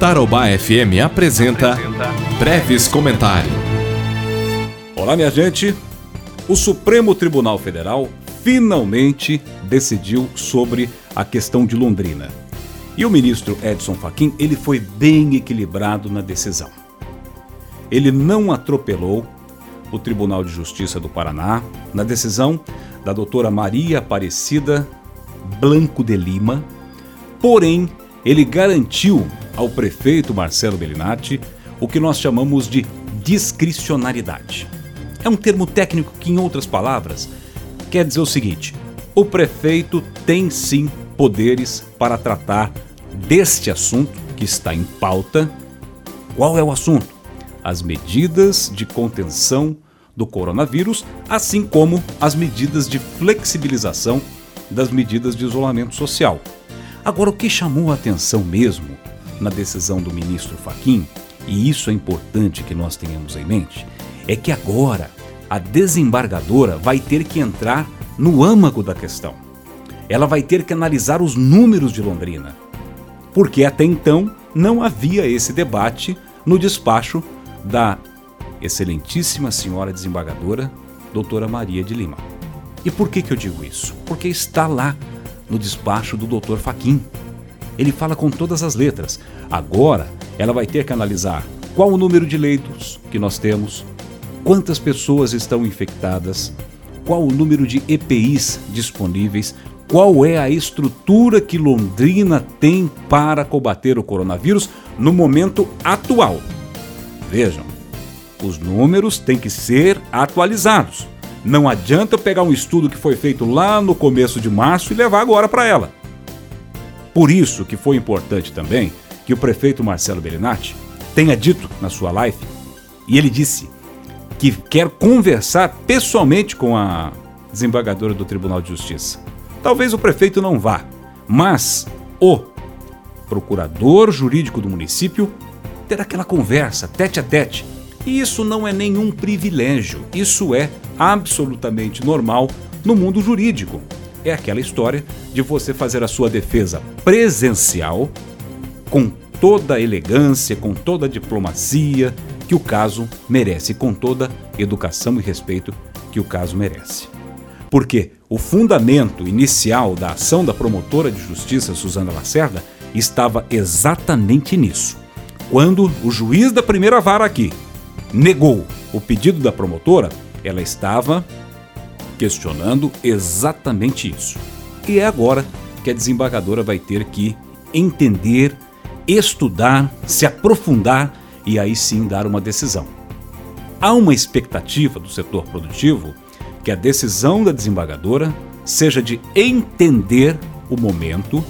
Tarobá FM apresenta Breves Comentário. Olá, minha gente. O Supremo Tribunal Federal finalmente decidiu sobre a questão de Londrina. E o ministro Edson Fachin, ele foi bem equilibrado na decisão. Ele não atropelou o Tribunal de Justiça do Paraná na decisão da doutora Maria Aparecida Blanco de Lima, porém, ele garantiu ao prefeito Marcelo Bellinati o que nós chamamos de discricionariedade. É um termo técnico que, em outras palavras, quer dizer o seguinte: o prefeito tem sim poderes para tratar deste assunto que está em pauta. Qual é o assunto? As medidas de contenção do coronavírus, assim como as medidas de flexibilização das medidas de isolamento social. Agora, o que chamou a atenção mesmo na decisão do ministro Faquim, e isso é importante que nós tenhamos em mente, é que agora a desembargadora vai ter que entrar no âmago da questão. Ela vai ter que analisar os números de Londrina, porque até então não havia esse debate no despacho da excelentíssima senhora desembargadora, doutora Maria de Lima. E por que, que eu digo isso? Porque está lá no despacho do doutor Faquim. Ele fala com todas as letras. Agora, ela vai ter que analisar qual o número de leitos que nós temos, quantas pessoas estão infectadas, qual o número de EPIs disponíveis, qual é a estrutura que Londrina tem para combater o coronavírus no momento atual. Vejam, os números têm que ser atualizados. Não adianta pegar um estudo que foi feito lá no começo de março e levar agora para ela. Por isso que foi importante também que o prefeito Marcelo Bellinati tenha dito na sua live, e ele disse que quer conversar pessoalmente com a desembargadora do Tribunal de Justiça. Talvez o prefeito não vá, mas o procurador jurídico do município ter aquela conversa tete a tete e isso não é nenhum privilégio, isso é absolutamente normal no mundo jurídico. É aquela história de você fazer a sua defesa presencial com toda a elegância, com toda a diplomacia que o caso merece, com toda a educação e respeito que o caso merece. Porque o fundamento inicial da ação da promotora de justiça Suzana Lacerda estava exatamente nisso. Quando o juiz da primeira vara aqui, negou o pedido da promotora, ela estava questionando exatamente isso. E é agora que a desembargadora vai ter que entender, estudar, se aprofundar e aí sim dar uma decisão. Há uma expectativa do setor produtivo que a decisão da desembargadora seja de entender o momento,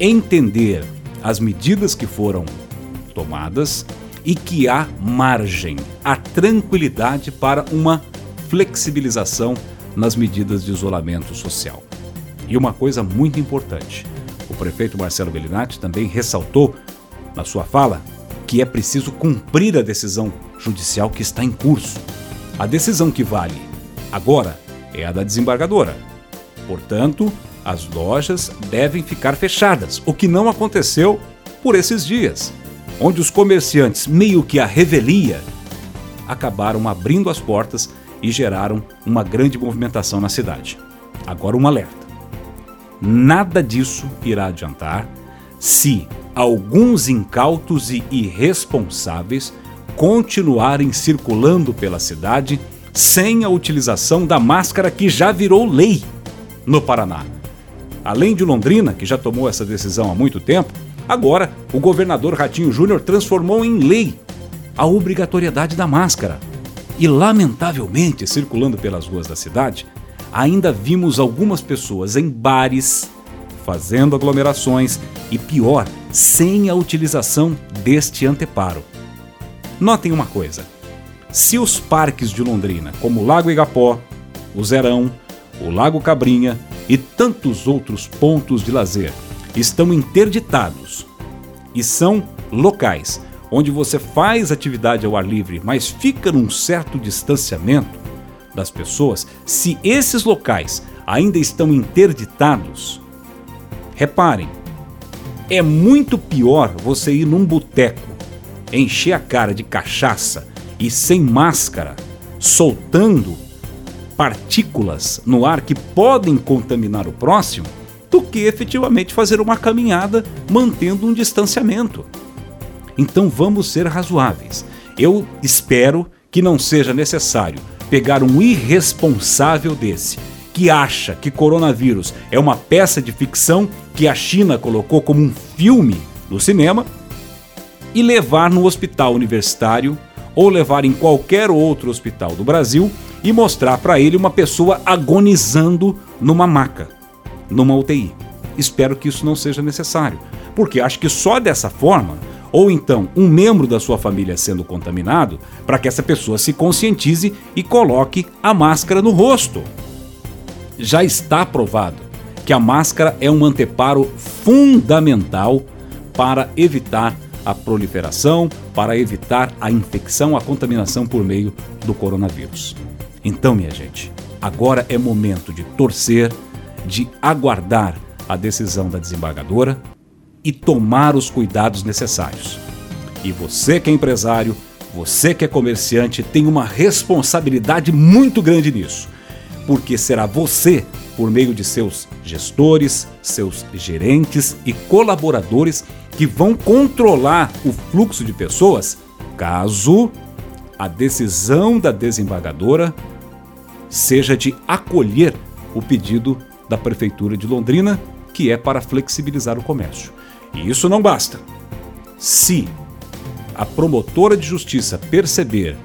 entender as medidas que foram tomadas e que há margem, há tranquilidade para uma flexibilização nas medidas de isolamento social. E uma coisa muito importante: o prefeito Marcelo Bellinati também ressaltou na sua fala que é preciso cumprir a decisão judicial que está em curso. A decisão que vale agora é a da desembargadora. Portanto, as lojas devem ficar fechadas, o que não aconteceu por esses dias onde os comerciantes, meio que a revelia, acabaram abrindo as portas e geraram uma grande movimentação na cidade. Agora, um alerta: nada disso irá adiantar se alguns incautos e irresponsáveis continuarem circulando pela cidade sem a utilização da máscara que já virou lei no Paraná. Além de Londrina, que já tomou essa decisão há muito tempo, Agora, o governador Ratinho Júnior transformou em lei a obrigatoriedade da máscara. E, lamentavelmente, circulando pelas ruas da cidade, ainda vimos algumas pessoas em bares fazendo aglomerações e, pior, sem a utilização deste anteparo. Notem uma coisa: se os parques de Londrina, como o Lago Igapó, o Zerão, o Lago Cabrinha e tantos outros pontos de lazer estão interditados e são locais onde você faz atividade ao ar livre, mas fica num certo distanciamento das pessoas, se esses locais ainda estão interditados, reparem, É muito pior você ir num boteco, encher a cara de cachaça e sem máscara, soltando partículas no ar que podem contaminar o próximo, do que efetivamente fazer uma caminhada mantendo um distanciamento. Então vamos ser razoáveis. Eu espero que não seja necessário pegar um irresponsável desse que acha que coronavírus é uma peça de ficção que a China colocou como um filme no cinema e levar no hospital universitário ou levar em qualquer outro hospital do Brasil e mostrar para ele uma pessoa agonizando numa maca, numa UTI. Espero que isso não seja necessário, porque acho que só dessa forma, ou então um membro da sua família sendo contaminado, para que essa pessoa se conscientize e coloque a máscara no rosto. Já está provado que a máscara é um anteparo fundamental para evitar a proliferação, para evitar a infecção, a contaminação por meio do coronavírus. Então, minha gente, agora é momento de torcer, de aguardar a decisão da desembargadora e tomar os cuidados necessários. E você que é empresário, você que é comerciante, tem uma responsabilidade muito grande nisso, porque será você, por meio de seus gestores, seus gerentes e colaboradores, que vão controlar o fluxo de pessoas caso a decisão da desembargadora seja de acolher o pedido da Prefeitura de Londrina, que é para flexibilizar o comércio. E isso não basta. Se a promotora de justiça perceber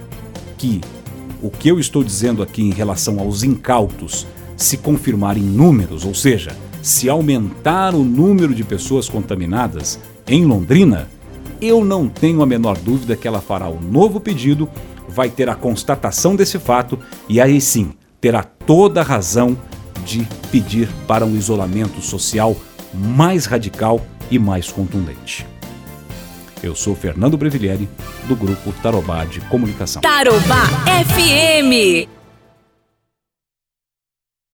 que o que eu estou dizendo aqui em relação aos incautos se confirmar em números, ou seja, se aumentar o número de pessoas contaminadas em Londrina, eu não tenho a menor dúvida que ela fará um novo pedido, vai ter a constatação desse fato e aí sim terá toda a razão de pedir para um isolamento social mais radical e mais contundente. Eu sou Fernando Brevilieri, do grupo Tarobá de Comunicação. Tarobá FM.